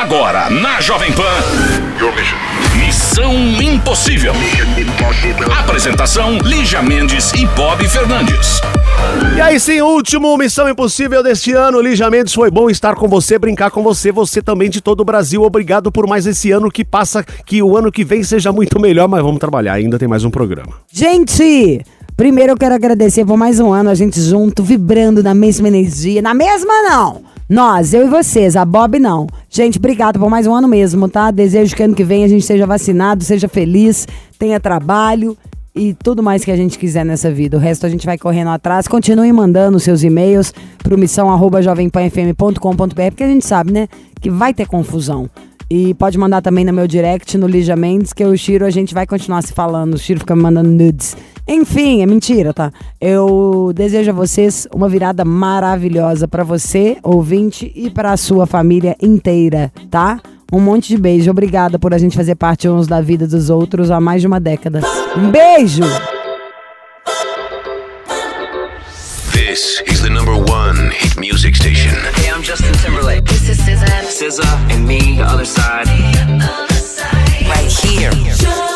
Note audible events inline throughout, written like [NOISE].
Agora, na Jovem Pan. Missão Impossível. Apresentação: Lígia Mendes e Bob Fernandes. E aí sim, último Missão Impossível deste ano. Lígia Mendes, foi bom estar com você, brincar com você, você também de todo o Brasil. Obrigado por mais esse ano que passa, que o ano que vem seja muito melhor, mas vamos trabalhar, ainda tem mais um programa. Gente, primeiro eu quero agradecer por mais um ano, a gente junto, vibrando na mesma energia. Na mesma não! Nós, eu e vocês, a Bob não. Gente, obrigado por mais um ano mesmo, tá? Desejo que ano que vem a gente seja vacinado, seja feliz, tenha trabalho e tudo mais que a gente quiser nessa vida. O resto a gente vai correndo atrás. Continue mandando seus e-mails pro missão@jovempanfm.com.br, porque a gente sabe, né, que vai ter confusão. E pode mandar também no meu direct, no Lígia Mendes, que eu e o Chiro, a gente vai continuar se falando. O Chiro fica me mandando nudes. Enfim, é mentira, tá? Eu desejo a vocês uma virada maravilhosa para você, ouvinte, e para a sua família inteira, tá? Um monte de beijo. Obrigada por a gente fazer parte uns da vida dos outros há mais de uma década. Um beijo! This is the number one hit music station. Hey, I'm Justin Timberlake. SZA. And me, the other side. Right here.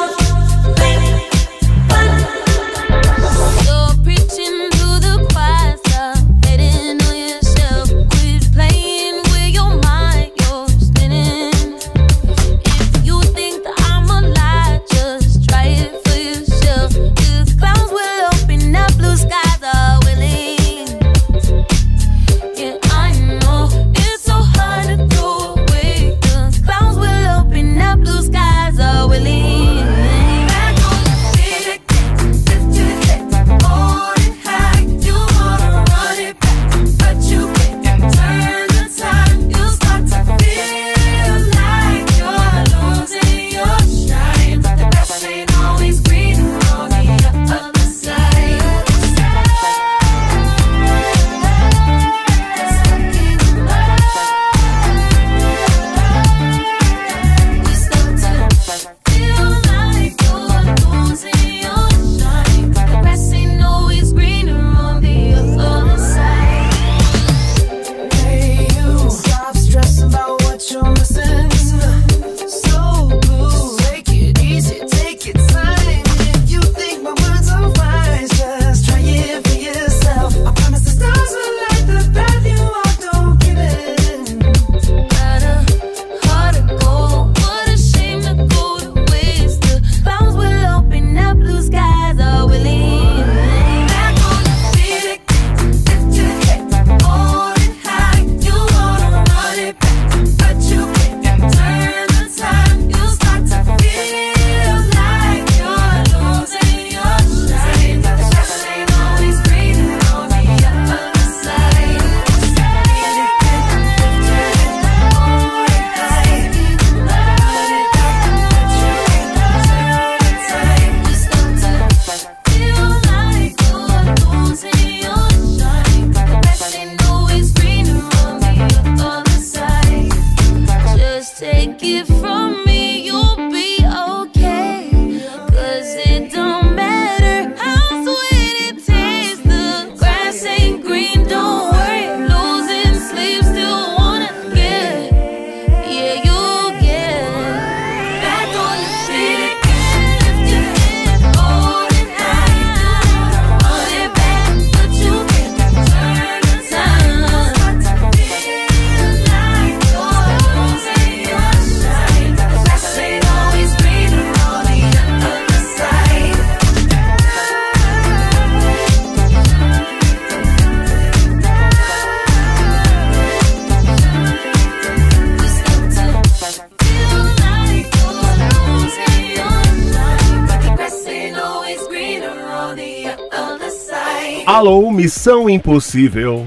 Missão Impossível.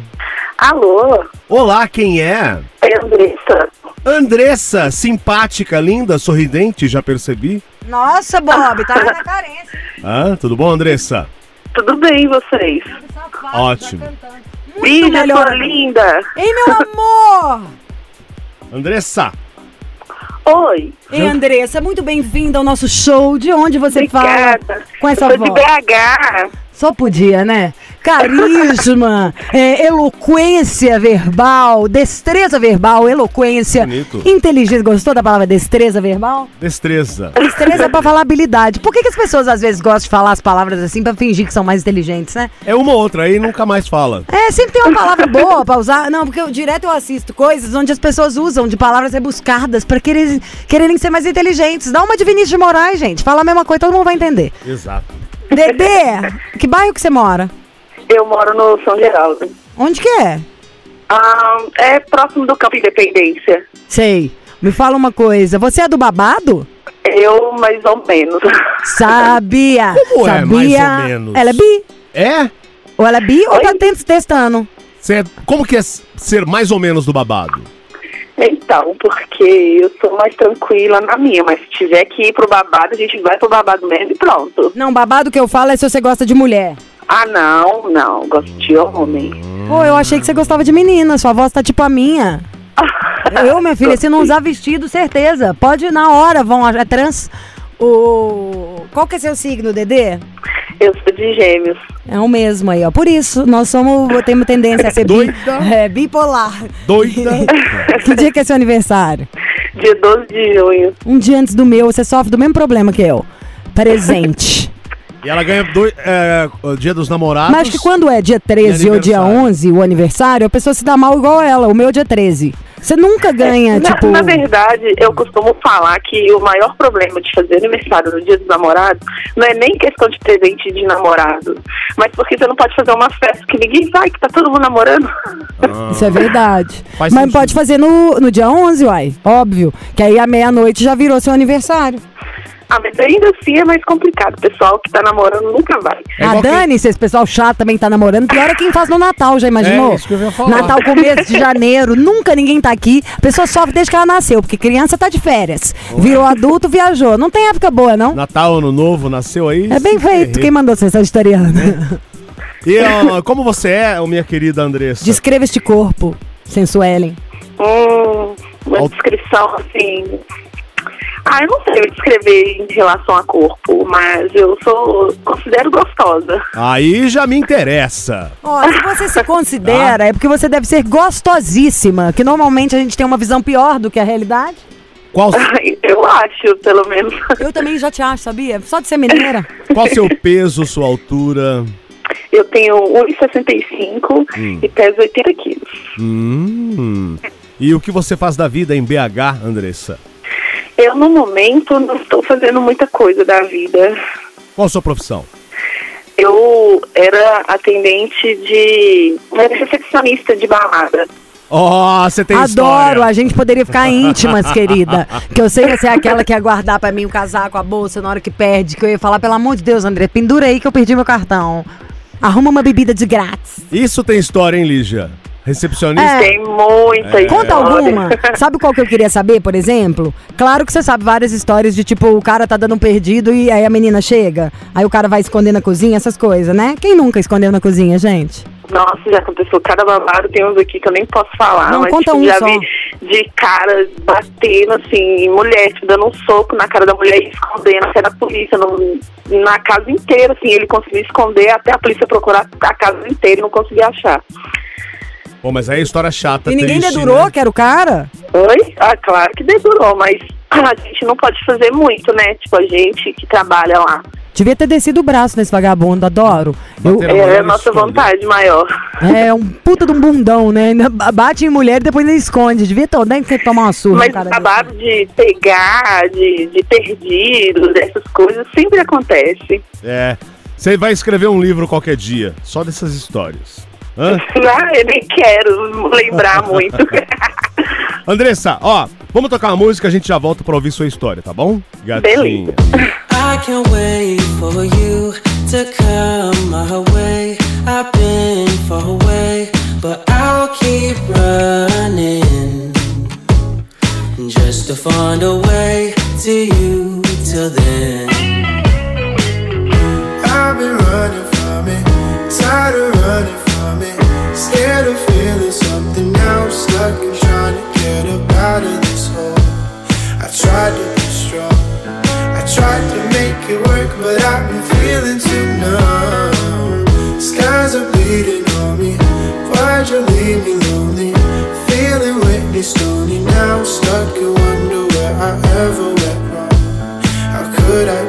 Alô, Olá, quem é? é Andressa. Andressa, simpática, linda, sorridente, já percebi. Nossa, Bob, tá na [LAUGHS] carência. Ah, tudo bom, Andressa? Tudo bem, e vocês? Ótimo. Lígia, melhor. sua linda. Ei, meu amor! Andressa, Oi, Ei, Andressa, muito bem-vinda ao nosso show. De onde você fala obrigada. com essa Eu sou de voz? BH. Só podia, né? Carisma, [LAUGHS] é, eloquência verbal, destreza verbal, eloquência, Bonito. inteligência. Gostou da palavra destreza verbal? Destreza. Destreza pra [LAUGHS] falar habilidade. Por que, que as pessoas às vezes gostam de falar as palavras assim pra fingir que são mais inteligentes, né? É uma ou outra, aí nunca mais fala. É, sempre tem uma palavra boa pra usar. Não, porque eu, direto eu assisto coisas onde as pessoas usam de palavras rebuscadas pra querer, quererem ser mais inteligentes. Dá uma de Vinícius de Moraes, gente. Fala a mesma coisa, todo mundo vai entender. Exato. Dedê, que bairro que você mora? Eu moro no São Geraldo. Onde que é? Ah, é próximo do Campo Independência. Sei. Me fala uma coisa, você é do babado? Eu, mais ou menos. Sabia. Como é, Sabia. mais ou menos? Ela é bi? É? Ou ela é bi ou Oi? tá tent- testando? Cê, como que é ser mais ou menos do babado? Então, porque eu sou mais tranquila na minha, mas se tiver que ir pro babado, a gente vai pro babado mesmo e pronto. Não, babado que eu falo é se você gosta de mulher. Ah, não, não, gosto de homem. Pô, eu achei que você gostava de menina, sua voz tá tipo a minha. [LAUGHS] Eu, minha filha, se não usar vestido, certeza. Pode ir na hora, vão. É trans. O. Qual que é seu signo, Dedê? Eu sou de gêmeos. É o mesmo aí, ó. Por isso, nós somos. Temos tendência a ser bi, Doida. [LAUGHS] é, bipolar. Doida? [LAUGHS] que dia que é seu aniversário? Dia 12 de junho. Um dia antes do meu, você sofre do mesmo problema que eu. Presente. [LAUGHS] e ela ganha dois, é, o dia dos namorados. Mas que quando é dia 13 ou dia aniversário. 11, o aniversário, a pessoa se dá mal igual ela. O meu é dia 13. Você nunca ganha, Na, tipo. na verdade, eu costumo falar que o maior problema de fazer aniversário no dia dos namorados não é nem questão de presente de namorado, mas porque você não pode fazer uma festa que ninguém vai, que tá todo mundo namorando. Isso é verdade. [LAUGHS] Faz Mas sentido. pode fazer no, no dia 11, uai. Óbvio. Que aí à meia-noite já virou seu aniversário. Ah, mas ainda assim é mais complicado. O pessoal que tá namorando nunca vai. É a Dani, se esse pessoal chato também tá namorando, pior é quem faz no Natal, já imaginou? É, isso que eu ia falar. Natal, começo de janeiro, [LAUGHS] nunca ninguém tá aqui. A pessoa sofre desde que ela nasceu, porque criança tá de férias. Virou adulto, viajou. Não tem época boa, não? Natal, Ano Novo, nasceu aí. É bem feito. ferrei. Quem mandou ser sagitariana? E ó, como você é, minha querida Andressa? Descreva este corpo, sensuelen. Hum, uma Al- descrição assim. Ah, eu não sei descrever em relação a corpo, mas eu sou. considero gostosa. Aí já me interessa. Ó, se você se considera, é porque você deve ser gostosíssima, que normalmente a gente tem uma visão pior do que a realidade. Qual, Eu acho, pelo menos. Eu também já te acho, sabia? Só de ser mineira. qual seu peso, sua altura? Eu tenho 1,65 e peso 80 quilos. Hum. E o que você faz da vida em BH, Andressa? Eu, no momento, não estou fazendo muita coisa da vida. Qual a sua profissão? Eu era atendente de. era recepcionista de balada. Ó, você tem Adoro, história. a gente poderia ficar íntimas, querida. Que eu sei que você é aquela que ia guardar pra mim o casaco, a bolsa na hora que perde. Que eu ia falar, pelo amor de Deus, André, pendura aí que eu perdi meu cartão. Arruma uma bebida de grátis. Isso tem história, hein, Lígia? Recepcionista? É. Tem muita Conta história. alguma. Sabe qual que eu queria saber, por exemplo? Claro que você sabe várias histórias de tipo, o cara tá dando um perdido e aí a menina chega. Aí o cara vai esconder na cozinha, essas coisas, né? Quem nunca escondeu na cozinha, gente? Nossa, já aconteceu cada babado, tem uns aqui que eu nem posso falar, Não, mas conta tipo, um já só. vi de cara batendo assim, em mulher, tipo, dando um soco na cara da mulher e escondendo até da polícia, no- na casa inteira, assim, ele conseguiu esconder até a polícia procurar a casa inteira e não conseguia achar. Pô, mas aí é história chata, e ninguém triste, dedurou, né? que era o cara? Oi? Ah, claro que dedurou, mas [CLEARS THROAT] a gente não pode fazer muito, né? Tipo, a gente que trabalha lá. Devia ter descido o braço nesse vagabundo, adoro. Eu- É a nossa esconde. vontade maior. é um puta de um bundão, né? Bate em mulher e depois ainda esconde. Devia ter nem que tomar uma surra. Mas cara babado de pegar, de, de perdido, dessas coisas, sempre acontece. É. Você vai escrever um livro qualquer dia, só dessas histórias. Hã? [LAUGHS] Ah, eu nem quero lembrar [LAUGHS] muito. Andressa, ó, vamos tocar uma música, a gente já volta pra ouvir sua história, tá bom? Gatinha. I can't wait for you to come my way. I've been far away, but I'll keep running just to find a way to you till then. I've been running from it, tired of running scared of feeling something. Now I'm stuck and trying to get up out of this hole. I tried to be strong, I tried to make it work, but I've been feeling too numb. Skies are bleeding on me. Why'd you leave me lonely? Feeling witness stony, Now I'm stuck and wonder where I ever went wrong. How could I?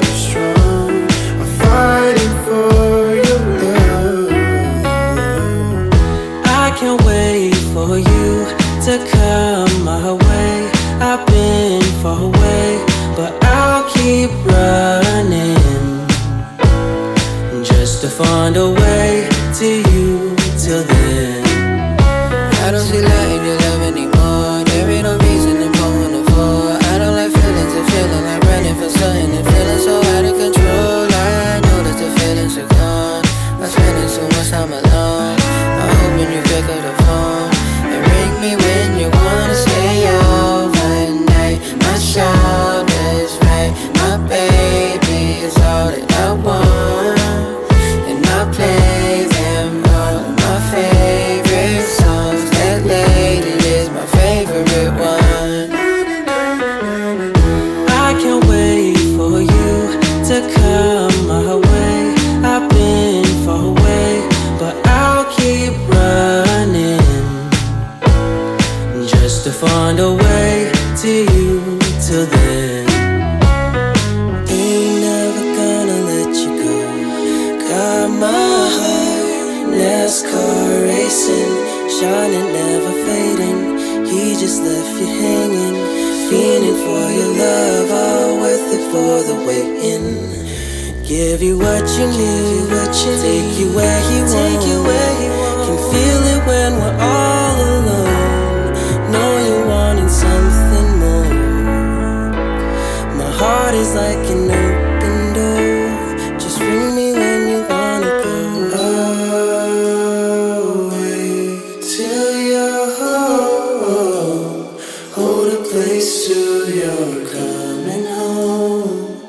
gates to your coming home.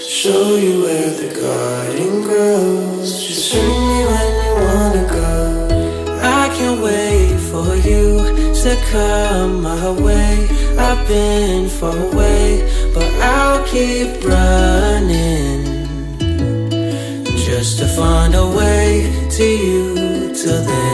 Show you where the garden grows. Just ring me when you wanna go. I can't wait for you to come my way. I've been far away, but I'll keep running just to find a way to you till then.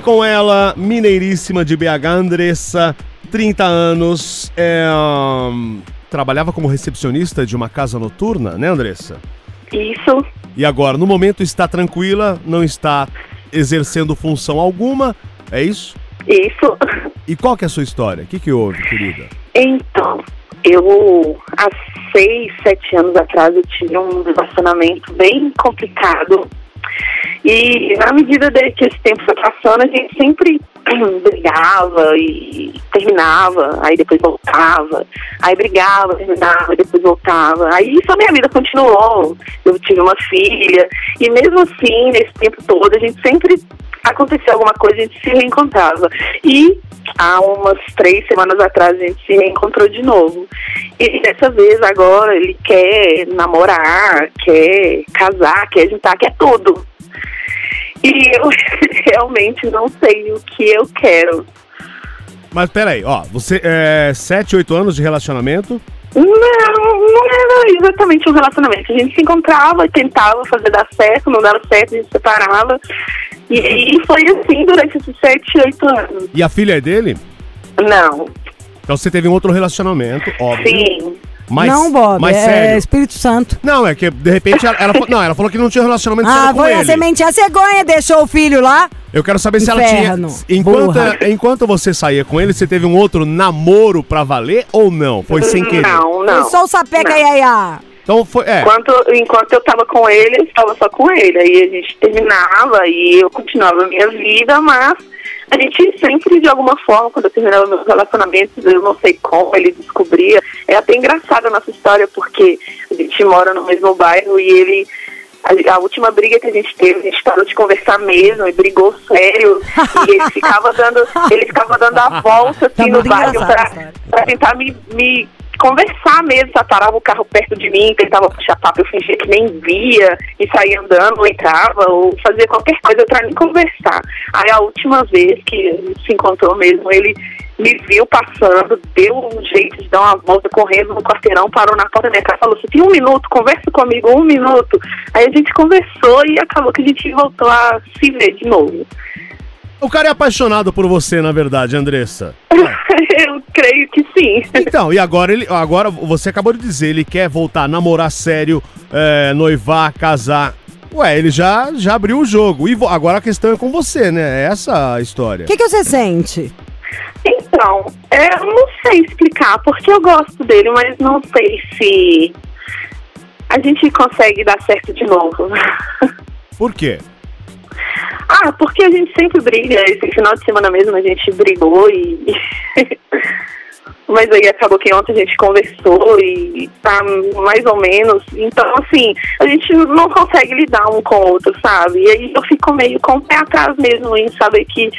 aqui com ela, mineiríssima de BH, Andressa, 30 anos. é, hum, trabalhava como recepcionista de uma casa noturna, né, Andressa? Isso. E agora, no momento, está tranquila, não está exercendo função alguma, é isso? Isso. E qual que é a sua história? O que, que houve, querida? Então, eu há seis, sete anos atrás eu tive um relacionamento bem complicado. E na medida que esse tempo foi passando, a gente sempre [CLEARS THROAT] brigava e terminava, aí depois voltava, aí brigava, terminava, depois voltava. Aí a minha vida continuou. Eu tive uma filha, e mesmo assim, nesse tempo todo, a gente sempre acontecia alguma coisa, a gente se reencontrava. E há umas três semanas atrás a gente se reencontrou de novo. E dessa vez agora ele quer namorar, quer casar, quer juntar, quer tudo. E eu [LAUGHS] realmente não sei o que eu quero. Mas peraí, ó, você é 7, 8 anos de relacionamento. Não, não era exatamente um relacionamento. A gente se encontrava, tentava fazer dar certo, não dava certo, a gente separava. E, e foi assim durante esses 7, 8 anos. E a filha é dele? Não. Então você teve um outro relacionamento, óbvio. Sim. Mas, não, Bob, mas é sério. Espírito Santo. Não, é que de repente ela, ela falou, não, ela falou que não tinha relacionamento Ah, com foi ele. a semente, a cegonha deixou o filho lá. Eu quero saber se Inferno, ela tinha. Enquanto, burra. enquanto você saía com ele, você teve um outro namoro pra valer ou não? Foi sem querer? Não, não. Foi só o sapeca iaiá. Então foi. É. Enquanto, enquanto eu tava com ele, eu estava só com ele. Aí a gente terminava e eu continuava a minha vida, mas a gente sempre, de alguma forma, quando eu terminava meus relacionamentos, eu não sei como, ele descobria. É até engraçada a nossa história, porque a gente mora no mesmo bairro e ele. A, última briga que a gente teve, a gente parou de conversar mesmo e brigou sério. e ele ficava dando, ele ficava dando a volta Tá assim no muito bairro pra, pra tentar me, me conversar mesmo, só parava o carro perto de mim, tentava puxar papo, eu fingia que nem via e saía andando, ou entrava, ou fazia qualquer coisa pra me conversar. Aí a última vez que se encontrou mesmo, ele me viu passando, deu um jeito de dar uma volta correndo no quarteirão, parou na porta da minha casa falou, você tem um minuto, conversa comigo, um minuto. Aí a gente conversou e acabou que a gente voltou a se ver de novo. O cara é apaixonado por você, na verdade, Andressa. [LAUGHS] eu creio que sim. Então, e agora ele. Agora você acabou de dizer, ele quer voltar a namorar sério, é, noivar, casar. Ué, ele já, já abriu o jogo. E agora a questão é com você, né? É essa a história. O que, que você sente? Então, é, eu não sei explicar, porque eu gosto dele, mas não sei se a gente consegue dar certo de novo. [LAUGHS] Por quê? Ah, porque a gente sempre briga. Esse final de semana mesmo a gente brigou e. [LAUGHS] Mas aí acabou que ontem a gente conversou e tá mais ou menos. Então, assim, a gente não consegue lidar um com o outro, sabe? E aí eu fico meio com o pé atrás mesmo em saber que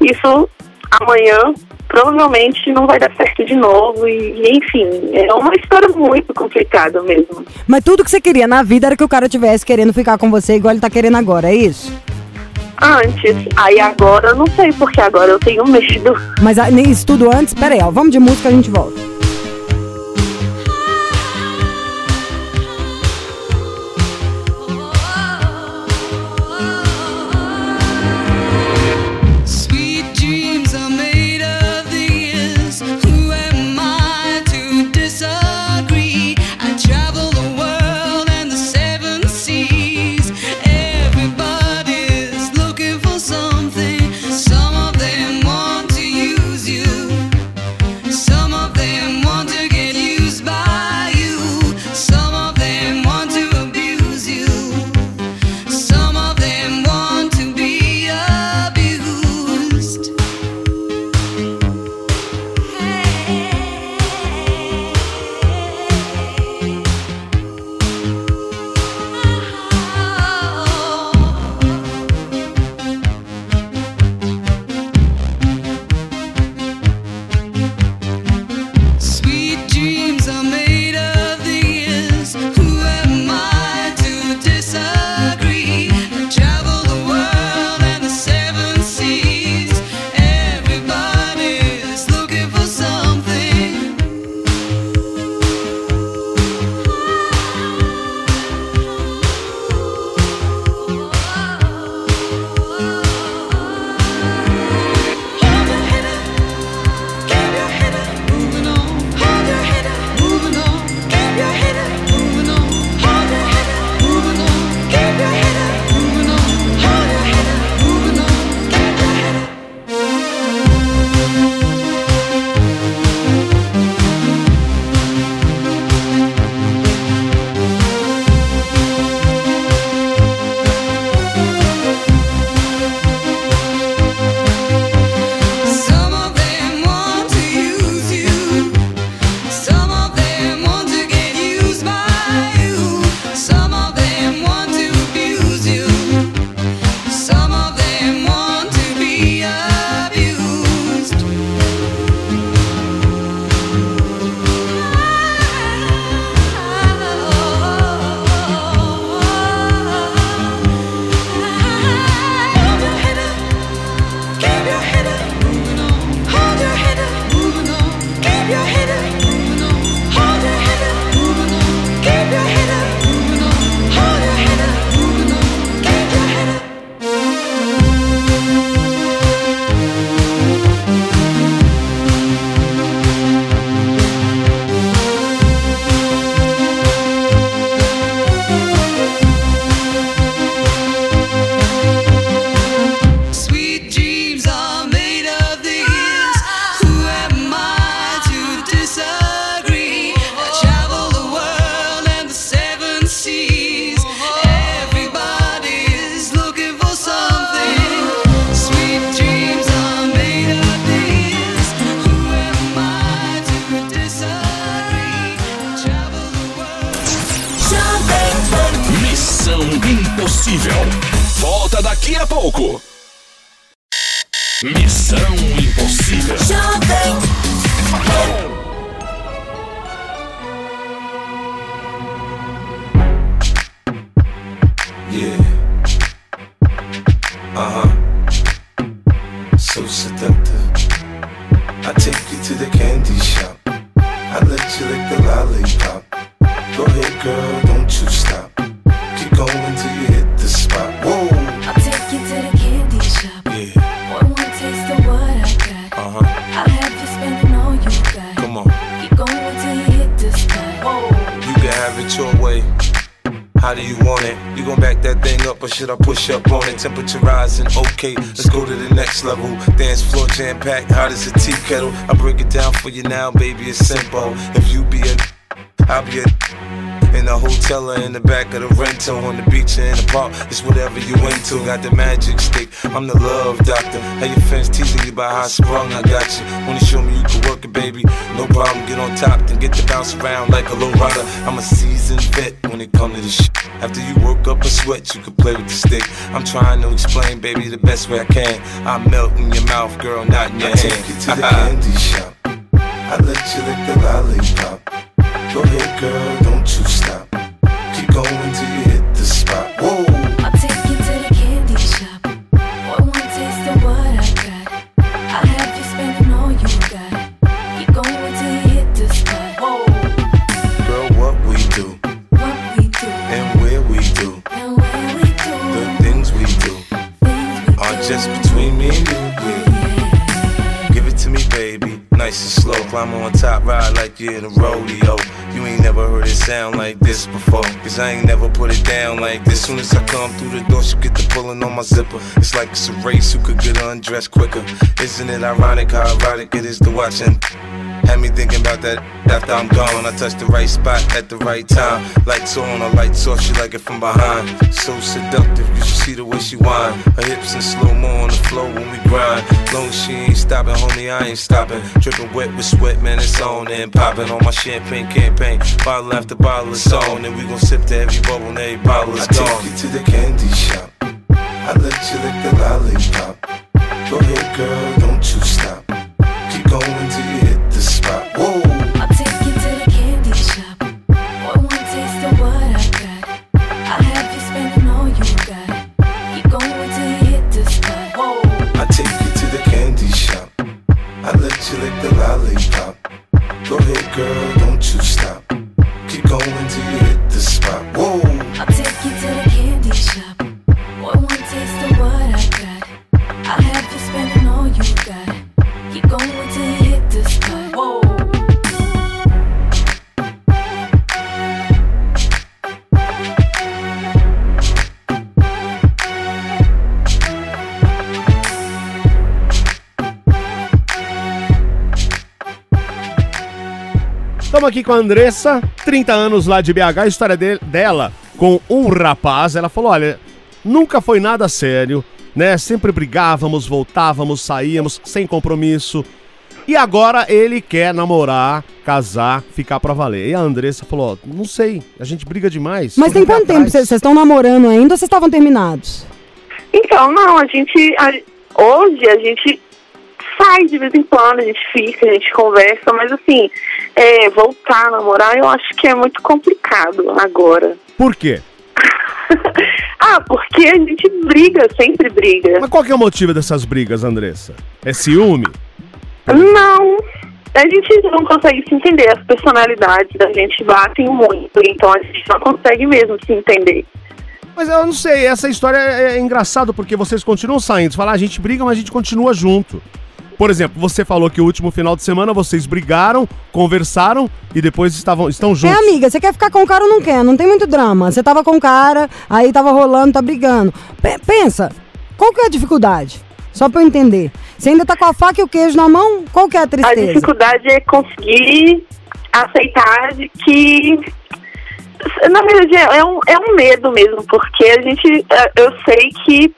isso amanhã provavelmente não vai dar certo de novo. E, enfim, é uma história muito complicada mesmo. Mas tudo que você queria na vida era que o cara tivesse querendo ficar com você igual ele tá querendo agora, é isso? Antes, aí agora eu não sei, porque agora eu tenho medo. Mas ah, nem isso tudo antes, pera aí, ó, vamos de música a gente volta. Yeah. Uh huh. So seductive. Should I push up on it? Temperature rising, okay, let's go to the next level. Dance floor jam packed, hot as a tea kettle. I break it down for you now, baby, it's simple. If you be a, I'll be a. In the hotel or in the back of the rental, on the beach or in the park, it's whatever you into. Got the magic stick, I'm the love doctor. How your fans teasing you about how I sprung, I got you. Wanna show me you can work it, baby? No problem, get on top, then get to bounce around like a low rider. I'm a seasoned vet when it come to this shit. After you work up a sweat, you can play with the stick. I'm trying to explain, baby, the best way I can. I melt in your mouth, girl, not in your I hand. take you to the [LAUGHS] candy shop. I let you lick the lollipop. Go ahead, girl, Nice and slow. Climb on top, ride like you're in a rodeo. You ain't never heard it sound like this before. Cause I ain't never put it down like this. Soon as I come through the door, she get the pulling on my zipper. It's like it's a race who could get undressed quicker. Isn't it ironic how erotic it is to watch and had me thinking about that after I'm gone. I touch the right spot at the right time. Lights on, or lights off, she like it from behind. So seductive, you should see the way she whine. Her hips in slow mo on the floor when we grind. Long as she ain't stopping, homie, I ain't stopping. Dripping wet with sweat, man, it's on and popping on my champagne campaign. Bottle after bottle is on, and we gon' sip to every bubble and every bottle is I gone. take you to the candy shop. I let you lick the lollipop. Go ahead, girl, don't you stop. Keep going till you the spot. Whoa. I'll take you to the candy shop. One more taste of what I got. I'll have you spending all you got. Keep going till you hit the spot. Whoa. I take you to the candy shop. I let you lick the lollipop. Go ahead, girl, don't you stop. Keep going till you hit the spot. Whoa. Estamos aqui com a Andressa, 30 anos lá de BH, a história de- dela com um rapaz. Ela falou: olha, nunca foi nada sério, né? Sempre brigávamos, voltávamos, saíamos, sem compromisso. E agora ele quer namorar, casar, ficar pra valer. E a Andressa falou: ó, não sei, a gente briga demais. Mas tem quanto tempo atrás." vocês vocês estão namorando ainda ou vocês estavam terminados? Então, não, a gente. a- hoje a gente sai de vez em quando, a gente fica, a gente conversa, mas assim, é, voltar a namorar eu acho que é muito complicado agora. Por quê? [LAUGHS] Ah, porque a gente briga, sempre briga. Mas qual que é o motivo dessas brigas, Andressa? É ciúme? Não, a gente não consegue se entender, as personalidades da gente batem muito, então a gente não consegue mesmo se entender. Mas eu não sei, essa história é, é engraçado porque vocês continuam saindo. Você fala, "Ah, a gente briga, mas a gente continua junto. Por exemplo, você falou que o último final de semana vocês brigaram, conversaram e depois estavam, estão É, juntos. amiga, você quer ficar com o cara ou não quer? Não tem muito drama. Você tava com o cara, aí tava rolando, tá brigando. Pe- pensa, qual que é a dificuldade? Só pra eu entender. Você ainda tá com a faca e o queijo na mão? Qual que é a A tristeza? dificuldade é conseguir aceitar de que. Na verdade, é é um, é um medo mesmo, porque a gente. é, Eu sei que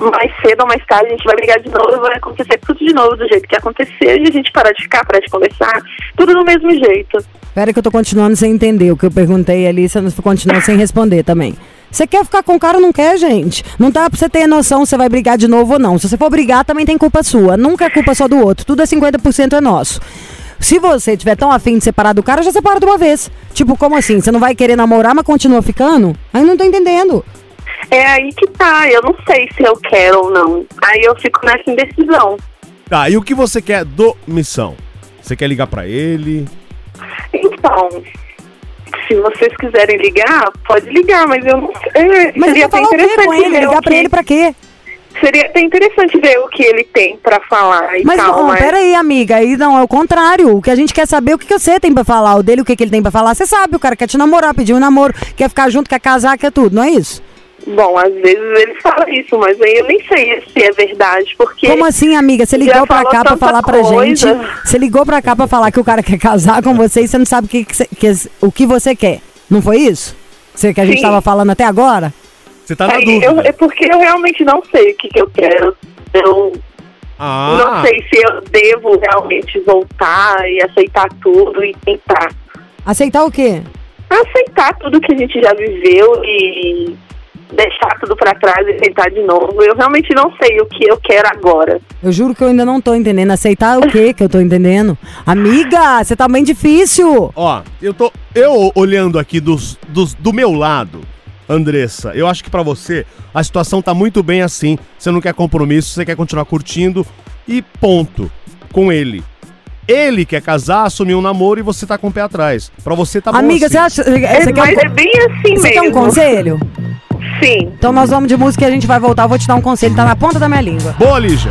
mais cedo ou mais tarde a gente vai brigar de novo, vai acontecer tudo de novo do jeito que aconteceu e a gente parar de ficar, parar de conversar, tudo do mesmo jeito. Pera que eu tô continuando sem entender o que eu perguntei ali, você não continuou sem responder também. Você quer ficar com o cara ou não quer, gente? Não dá pra você ter noção se vai brigar de novo ou não. Se você for brigar, também tem culpa sua. Nunca é culpa só do outro. Tudo é 50% é nosso. Se você tiver tão afim de separar do cara, já separa de uma vez. Tipo, como assim? Você não vai querer namorar, mas continua ficando? Aí não tô entendendo. É aí que tá, eu não sei se eu quero ou não. Aí eu fico nessa indecisão. Tá, e o que você quer do Missão? Você quer ligar pra ele? Então, se vocês quiserem ligar, pode ligar, mas eu não é, Mas seria até interessante com ele? ver Ligar pra que- ele pra quê? Seria até interessante ver o que ele tem pra falar e Mas tal, não, mas... peraí, amiga. Aí não, é o contrário. O que a gente quer saber é o que, que você tem pra falar. O dele, o que, que ele tem pra falar. Você sabe, o cara quer te namorar, pedir um namoro, quer ficar junto, quer casar, quer tudo, não é isso? Bom, às vezes ele fala isso, mas aí eu nem sei se é verdade, porque... Como assim, amiga? Você ligou pra cá pra falar pra gente. Você ligou pra cá pra falar que o cara quer casar com você e você não sabe o que, que, você- que- o que você quer. Não foi isso? Você que a gente Sim. tava falando até agora? Você tá na Aí, dúvida. eu- é porque eu realmente não sei o que, que eu quero. Eu Ah, não sei se eu devo realmente voltar e aceitar tudo e tentar. Aceitar o quê? Aceitar tudo que a gente já viveu e deixar tudo pra trás e tentar de novo. Eu realmente não sei o que eu quero agora. Eu juro que eu ainda não tô entendendo. Aceitar o quê que eu tô entendendo? Amiga, você tá bem difícil. Ó, eu tô. Eu olhando aqui dos, dos, do meu lado, Andressa, eu acho que pra você a situação tá muito bem assim. Você não quer compromisso, você quer continuar curtindo e ponto. Com ele. Ele quer casar, assumir um namoro e você tá com o pé atrás. Pra você tá bom Amiga, assim. você acha. Você É, quer um é bem assim Você quer um mesmo. conselho? Sim. Então nós vamos de música e a gente vai voltar. Eu vou te dar um conselho, tá na ponta da minha língua. Boa, Lígia.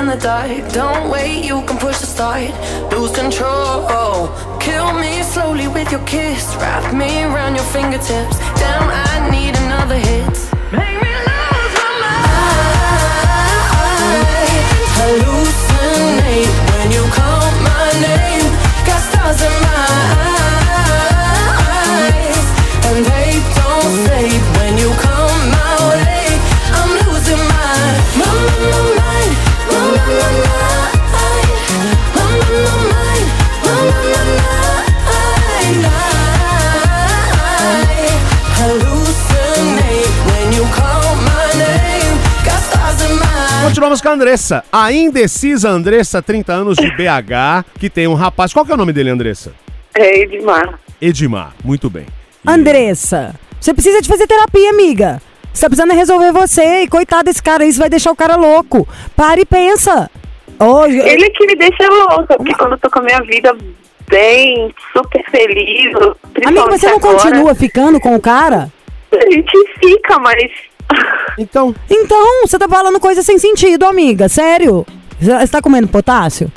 In the dark. Don't wait, you can push the start. Lose control. Kill me slowly with your kiss. Wrap me around your fingertips. Damn, I need another hit. Make me lose my mind. Hallucinate when you call my name. Got stars in my eyes, continuamos com a Andressa. A indecisa Andressa, 30 anos de BH, que tem um rapaz. Qual que é o nome dele, Andressa? É Edmar. Edmar. Muito bem. Andressa, você precisa de fazer terapia, amiga. Você tá precisando resolver você. E coitado desse cara, isso vai deixar o cara louco. Para e pensa. Hoje, Ele que me deixa louca, porque quando eu tô com a minha vida bem, super feliz. Amiga, principalmente você não agora, continua ficando com o cara? A gente fica, mas. Então. Então, você tá falando coisa sem sentido, amiga. Sério. Você tá comendo potássio?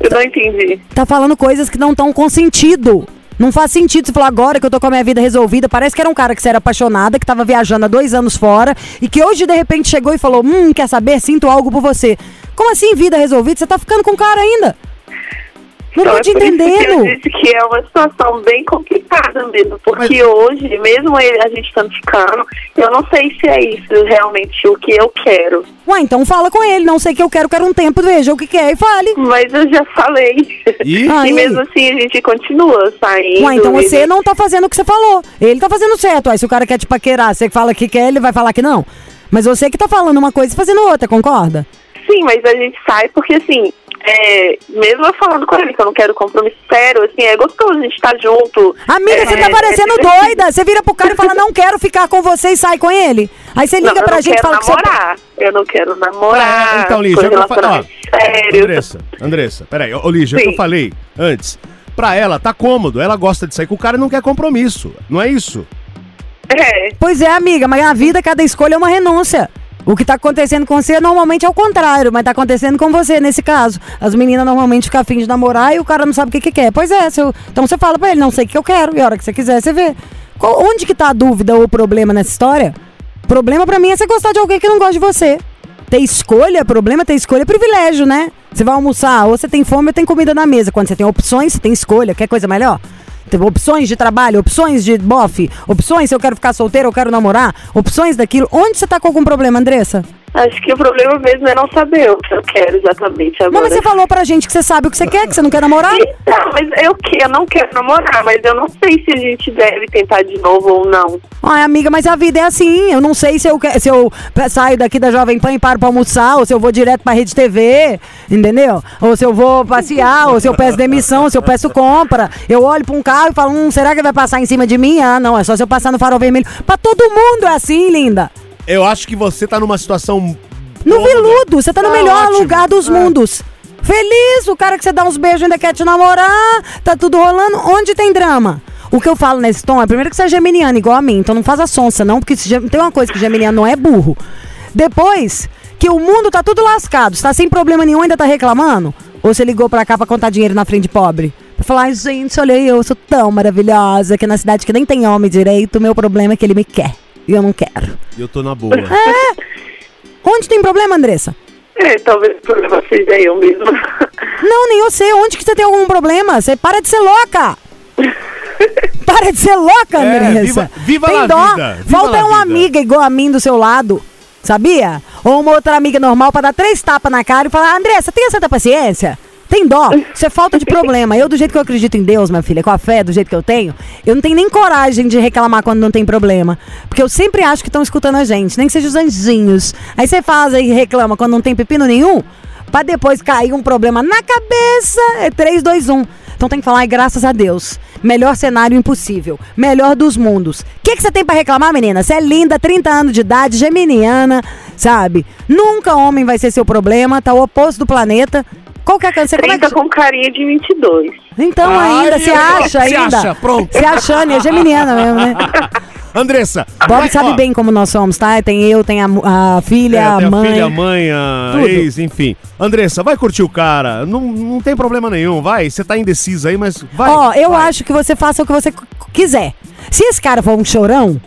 Eu não entendi. Tá falando coisas que não estão com sentido. Não faz sentido você falar agora que eu tô com a minha vida resolvida. Parece que era um cara que você era apaixonada, que tava viajando há dois anos fora e que hoje de repente chegou e falou: Hum, quer saber? Sinto algo por você. Como assim, vida resolvida? Você tá ficando com o cara ainda? Não Então, tô é te por isso que entendendo. Eu disse que é uma situação bem complicada mesmo, porque hoje, mesmo ele, a gente estando ficando, eu não sei se é isso realmente o que eu quero. Ué, então fala com ele. Não sei o que eu quero, quero um tempo, veja o que quer e fale. Mas eu já falei. E? [LAUGHS] Aí? mesmo assim a gente continua saindo. Ué, então e- você não tá fazendo o que você falou. Ele tá fazendo certo. Ué, se o cara quer te paquerar, você fala que quer, ele vai falar que não. Mas você que tá falando uma coisa e fazendo outra, concorda? Sim, mas a gente sai porque assim, é, mesmo eu falando com ele que eu não quero compromisso sério, assim, é gostoso a gente estar junto. Amiga, É, você tá é parecendo divertido. doida. Você vira pro cara e fala, não quero ficar com você e sai com ele. Aí você liga não, pra gente e fala que você... namorar. Eu não quero namorar. Ah, então, Lígia, eu vou falar. relacionamento sério. Andressa, Andressa, peraí. Ô, Lígia, o que eu falei antes. Pra ela, tá cômodo. Ela gosta de sair com o cara e não quer compromisso. Não é isso? É. Pois é, amiga, mas a vida, cada escolha é uma renúncia. O que tá acontecendo com você normalmente é o contrário, mas tá acontecendo com você nesse caso. As meninas normalmente ficam afim de namorar e o cara não sabe o que, que quer. Pois é, seu... então você fala pra ele, não sei o que eu quero, e a hora que você quiser, você vê. Qual- onde que tá a dúvida ou o problema nessa história? Problema pra mim é você gostar de alguém que não gosta de você. Ter escolha, problema ter escolha é privilégio, né? Você vai almoçar, ou você tem fome ou tem comida na mesa. Quando você tem opções, você tem escolha. Quer coisa melhor? Opções de trabalho, opções de bofe, opções se eu quero ficar solteiro, eu quero namorar, opções daquilo. Onde você tá com algum problema, Andressa? Acho que o problema mesmo é não saber o que eu quero exatamente agora. mas você falou pra gente que você sabe o que você quer, que você não quer namorar? Então, mas eu, que, eu não quero namorar, mas eu não sei se a gente deve tentar de novo ou não. Ai, amiga, mas a vida é assim. Eu não sei se eu, se eu saio daqui da Jovem Pan e paro pra almoçar, ou se eu vou direto pra Rede TV, entendeu? Ou se eu vou passear, ou se eu peço demissão, ou se eu peço compra. Eu olho pra um carro e falo, hum, será que vai passar em cima de mim? Ah, não, é só se eu passar no farol vermelho. Pra todo mundo é assim, linda. Eu acho que você tá numa situação. No cômoda. viludo, você tá no Ah, melhor ótimo. lugar dos É. mundos. Feliz, o cara que você dá uns beijos ainda quer te namorar, tá tudo rolando. Onde tem drama? O que eu falo nesse tom é, primeiro que você é geminiano, igual a mim, então não faz a sonsa, não, porque tem uma coisa que geminiano não é burro. Depois, que o mundo tá tudo lascado, você tá sem problema nenhum, ainda tá reclamando? Ou você ligou pra cá pra contar dinheiro na frente de pobre? Pra falar, ai gente, olha eu sou tão maravilhosa, que na cidade que nem tem homem direito, o meu problema é que ele me quer. E eu não quero. E eu tô na boa. É. Onde tem problema, Andressa? É, talvez o problema seja eu mesmo. Não, nem eu sei. Onde que você tem algum problema? Você para de ser louca. [LAUGHS] para de ser louca, É, Andressa. viva- viva tem la dó. vida, viva Falta uma vida. amiga igual a mim do seu lado. Sabia? Ou uma outra amiga normal pra dar três tapas na cara e falar, Andressa, tem essa paciência? Tem dó. [LAUGHS] Isso é falta de problema. Eu, do jeito que eu acredito em Deus, minha filha, com a fé, do jeito que eu tenho, eu não tenho nem coragem de reclamar quando não tem problema. Porque eu sempre acho que estão escutando a gente, nem que sejam os anjinhos. Aí você faz e reclama quando não tem pepino nenhum, pra depois cair um problema na cabeça. É 3, 2, 1. Então tem que falar, graças a Deus. Melhor cenário impossível. Melhor dos mundos. O que, que você tem pra reclamar, menina? Você é linda, 30 anos de idade, geminiana, sabe? Nunca homem vai ser seu problema, tá o oposto do planeta. Qual que é a canção? Como é 30 que... com carinha de 22. Então Ai, ainda, se acha se ainda. acha, pronto. Se achando, é geminiana mesmo, né? [LAUGHS] Andressa. Bob vai- sabe ó, bem como nós somos, tá? Tem eu, tem a, a filha, É, a tem mãe. a filha, a mãe, a Tudo. ex, enfim. Andressa, vai curtir o cara. Não, não tem problema nenhum, vai. Você tá indecisa aí, mas vai. Ó, eu vai. acho que você faça o que você quiser. Se esse cara for um chorão,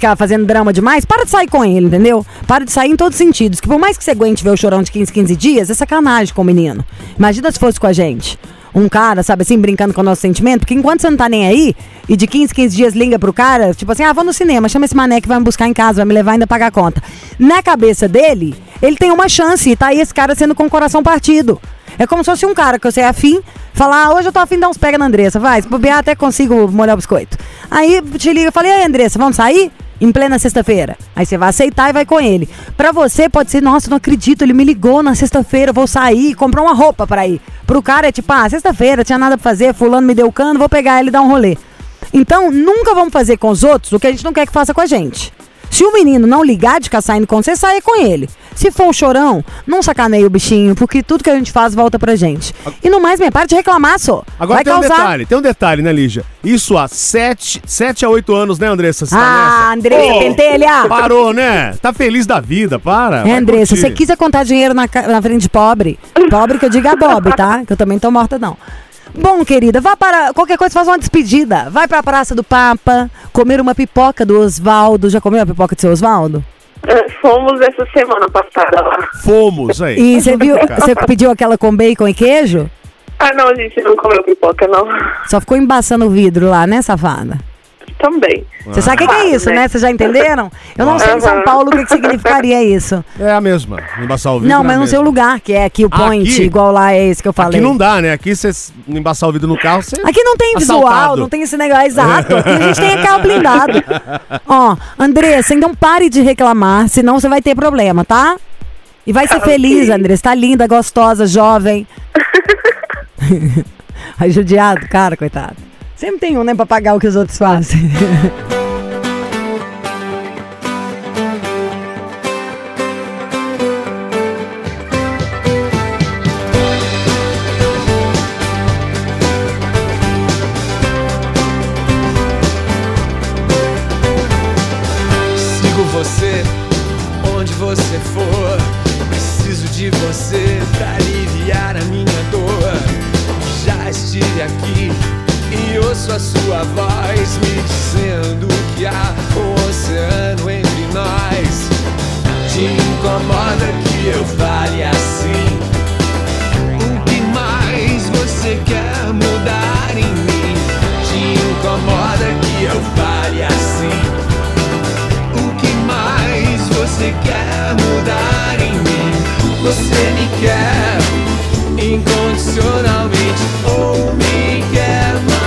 ficar fazendo drama demais, para de sair com ele, entendeu? Para de sair em todos os sentidos. Que por mais que você aguente ver o chorão de 15, 15 dias, é sacanagem com o menino. Imagina se fosse com a gente. Um cara, sabe assim, brincando com o nosso sentimento, porque enquanto você não tá nem aí, e de 15, 15 dias liga pro cara, tipo assim, ah, vou no cinema, chama esse mané que vai me buscar em casa, vai me levar ainda pagar a conta. Na cabeça dele, ele tem uma chance, e tá aí esse cara sendo com o coração partido. É como se fosse um cara que você é afim, falar, ah, hoje eu tô afim de dar uns pega na Andressa, vai, se bobear até consigo molhar o biscoito. Aí te liga e fala, e aí Andressa, vamos sair? Em plena sexta-feira. Aí você vai aceitar e vai com ele. Pra você pode ser, nossa, não acredito, ele me ligou na sexta-feira, vou sair, comprar uma roupa pra ir. Pro cara é tipo, ah, sexta-feira, tinha nada pra fazer, fulano me deu cano, vou pegar ele e dar um rolê. Então, nunca vamos fazer com os outros o que a gente não quer que faça com a gente. Se o menino não ligar de ficar saindo com você, saia com ele. Se for um chorão, não sacaneia o bichinho, porque tudo que a gente faz volta pra gente. E no mais, minha parte de reclamar só. Agora Vai tem um causar... detalhe, tem um detalhe, né, Lígia? Isso há 7, sete a 8 anos, né, Andressa? Você tá Ah, nessa? Andressa, Pô, pentelha! Parou, né? Tá feliz da vida, para. É, Andressa, você quiser contar dinheiro na, na frente de pobre, pobre que eu diga Bob, tá? Que eu também tô morta, não. Bom, querida, vá para. Qualquer coisa, faz uma despedida. Vai pra Praça do Papa, comer uma pipoca do Osvaldo. Já comeu a pipoca do seu Osvaldo? É, Fomos essa semana passada lá. Fomos aí. E você viu, você pediu aquela com bacon e queijo? Ah, não, a gente não comeu pipoca, não. Só ficou embaçando o vidro lá, né, safada? Também. Você sabe o que, que é isso, né? Vocês já entenderam? Eu não sei em São. Paulo o que, que significaria [LAUGHS] isso. É a mesma. Embaçar o vidro. Não, é mas não sei o lugar, que é aqui o point, Aqui? igual lá é esse que eu falei. Aqui não dá, né? Aqui você embaçar o vidro no carro, você. Aqui não tem visual, Assaltado. não tem esse negócio exato. Aqui a gente tem carro [LAUGHS] blindado. Ó, Andressa, então pare de reclamar, senão você vai ter problema, tá? E vai ser Ah, feliz. Andressa. Tá linda, gostosa, jovem. [LAUGHS] Ai, judiado, cara, coitado. Sempre tem um, né, pra pagar o que os outros fazem. Sigo você onde você for. Preciso de você pra aliviar a minha dor. Já estive aqui e ouço a sua voz me dizendo que há um oceano entre nós. Te incomoda que eu fale assim? O que mais você quer mudar em mim? Te incomoda que eu fale assim? O que mais você quer mudar em mim? Você me quer incondicionalmente ou me quer mais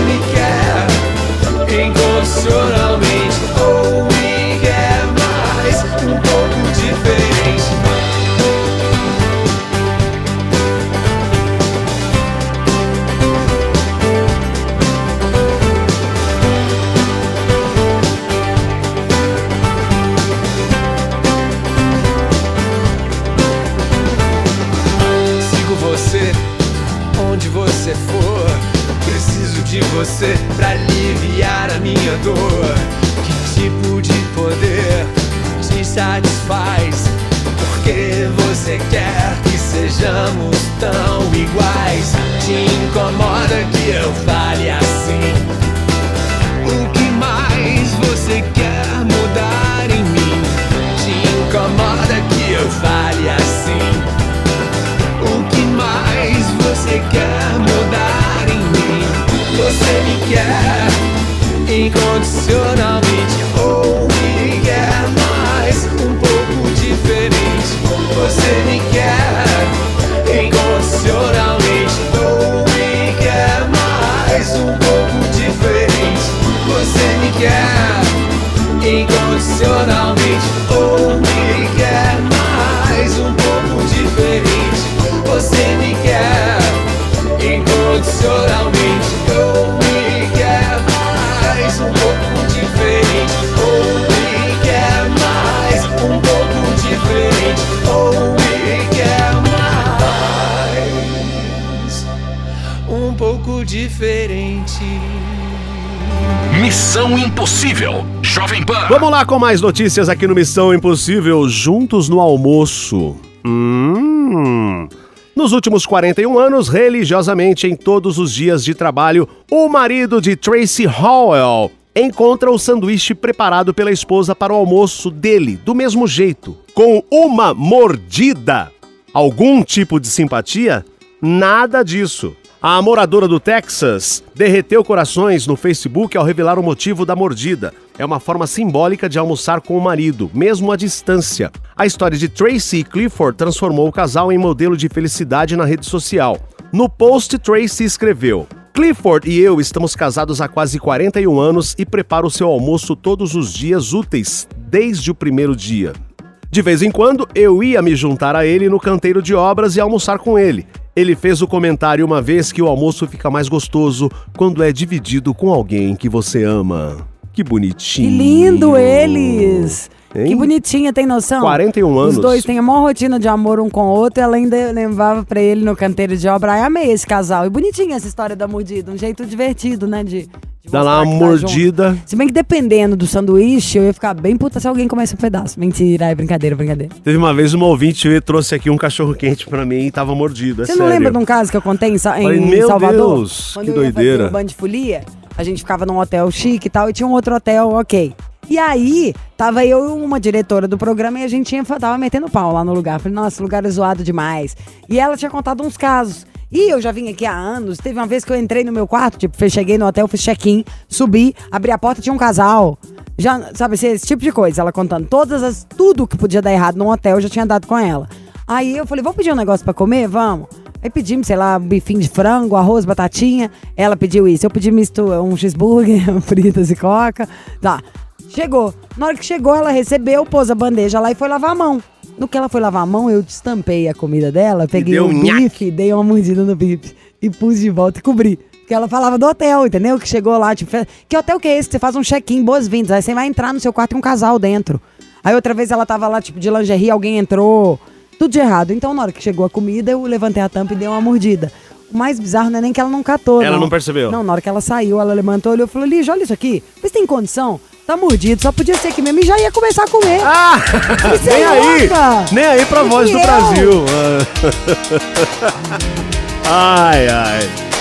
Me quer incondicionalmente satisfaz? Porque você quer que sejamos tão iguais. Te incomoda que eu fale assim? Com mais notícias aqui no Missão Impossível, juntos no almoço. Hum. Nos últimos 41 anos, religiosamente em todos os dias de trabalho, o marido de Tracy Howell encontra o sanduíche preparado pela esposa para o almoço dele, do mesmo jeito, com uma mordida. Algum tipo de simpatia? Nada disso. A moradora do Texas derreteu corações no Facebook ao revelar o motivo da mordida. É uma forma simbólica de almoçar com o marido, mesmo à distância. A história de Tracy e Clifford transformou o casal em modelo de felicidade na rede social. No post, Tracy escreveu: Clifford e eu estamos casados há quase 41 anos e preparo seu almoço todos os dias úteis, desde o primeiro dia. De vez em quando, eu ia me juntar a ele no canteiro de obras e almoçar com ele. Ele fez o comentário uma vez que o almoço fica mais gostoso quando é dividido com alguém que você ama. Que bonitinho. Que lindo eles! Hein? Que bonitinha, tem noção? 41 anos. Os dois têm a maior rotina de amor um com o outro e ela ainda levava pra ele no canteiro de obra. Ai, amei esse casal. E bonitinha essa história da mordida. Um jeito divertido, né? De, de Dá lá uma tá mordida. Se bem que dependendo do sanduíche, eu ia ficar bem puta se alguém comesse um pedaço. Mentira, é brincadeira, brincadeira. Teve uma vez uma ouvinte e trouxe aqui um cachorro quente pra mim e tava mordido. É Você não sério. lembra de um caso que eu contei em, em Falei, meu Salvador? Deus, Quando que eu ia doideira. fazer o Band de Folia, a gente ficava num hotel chique e tal, e tinha um outro hotel ok. E aí, tava eu e uma diretora do programa e a gente tinha, tava metendo pau lá no lugar. Falei, nossa, lugar é zoado demais. E ela tinha contado uns casos. E eu já vim aqui há anos. Teve uma vez que eu entrei no meu quarto, tipo, cheguei no hotel, fiz check-in, subi, abri a porta, tinha um casal. Já, sabe, esse, esse tipo de coisa. Ela contando todas as. Tudo que podia dar errado num hotel, eu já tinha dado com ela. Aí eu falei, vamos pedir um negócio pra comer? Vamos. Aí pedimos, sei lá, um bifinho de frango, arroz, batatinha. Ela pediu isso. Eu pedi misto, um cheeseburger, [LAUGHS] fritas e coca. Tá. Chegou. Na hora que chegou, ela recebeu, pôs a bandeja lá e foi lavar a mão. No que ela foi lavar a mão, eu destampei a comida dela, peguei o um bife, dei uma mordida no bife e pus de volta e cobri. Porque ela falava do hotel, entendeu? Que chegou lá, tipo, que hotel que é esse? Você faz um check-in, boas-vindas. Aí você vai entrar no seu quarto e um casal dentro. Aí outra vez ela tava lá, tipo, de lingerie, alguém entrou. Tudo de errado. Então, na hora que chegou a comida, eu levantei a tampa e dei uma mordida. O mais bizarro não é nem que ela não catou, Ela não percebeu? Não, na hora que ela saiu, ela levantou, olhou e falou, Lígia, olha isso aqui. Vê se tem condição. Tá mordido, só podia ser aqui mesmo e já ia começar a comer. Ah! [LAUGHS] Nem é aí! Nem aí pra E voz do fui eu. Brasil. [LAUGHS] ai, ai.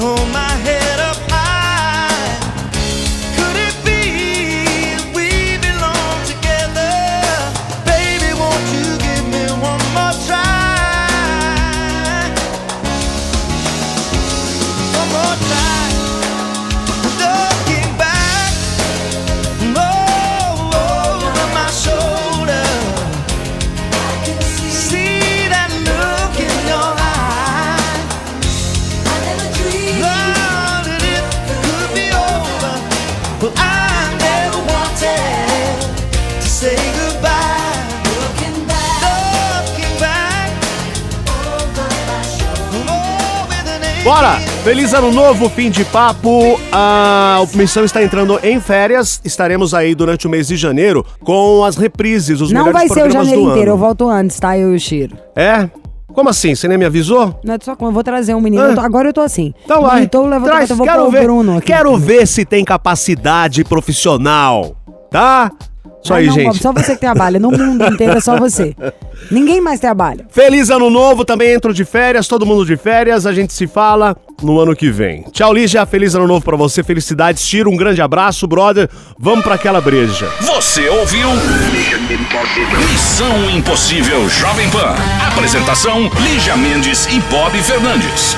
home. Bora! Feliz ano novo, fim de papo. A Missão está entrando em férias. Estaremos aí durante o mês de janeiro com as reprises, os Não melhores vai ser o programas janeiro inteiro, eu volto antes, tá? Eu e o Chiro. É? Como assim? Você nem me avisou? Não é só como eu vou trazer um menino. Ah. eu tô- agora eu tô assim. Então vai. Então eu levo Traz, eu vou quero pôr o ver, Bruno aqui. quero ver se tem capacidade profissional, tá? Ah, aí, não, gente. Bob, só você que trabalha. No mundo inteiro é só você. [LAUGHS] Ninguém mais trabalha. Feliz ano novo, também entro de férias, todo mundo de férias, a gente se fala no ano que vem. Tchau, Lígia, feliz ano novo pra você, felicidades, tira um grande abraço, brother, vamos pra aquela breja. Você ouviu? Missão Impossível Jovem Pan. Apresentação: Lígia Mendes e Bob Fernandes.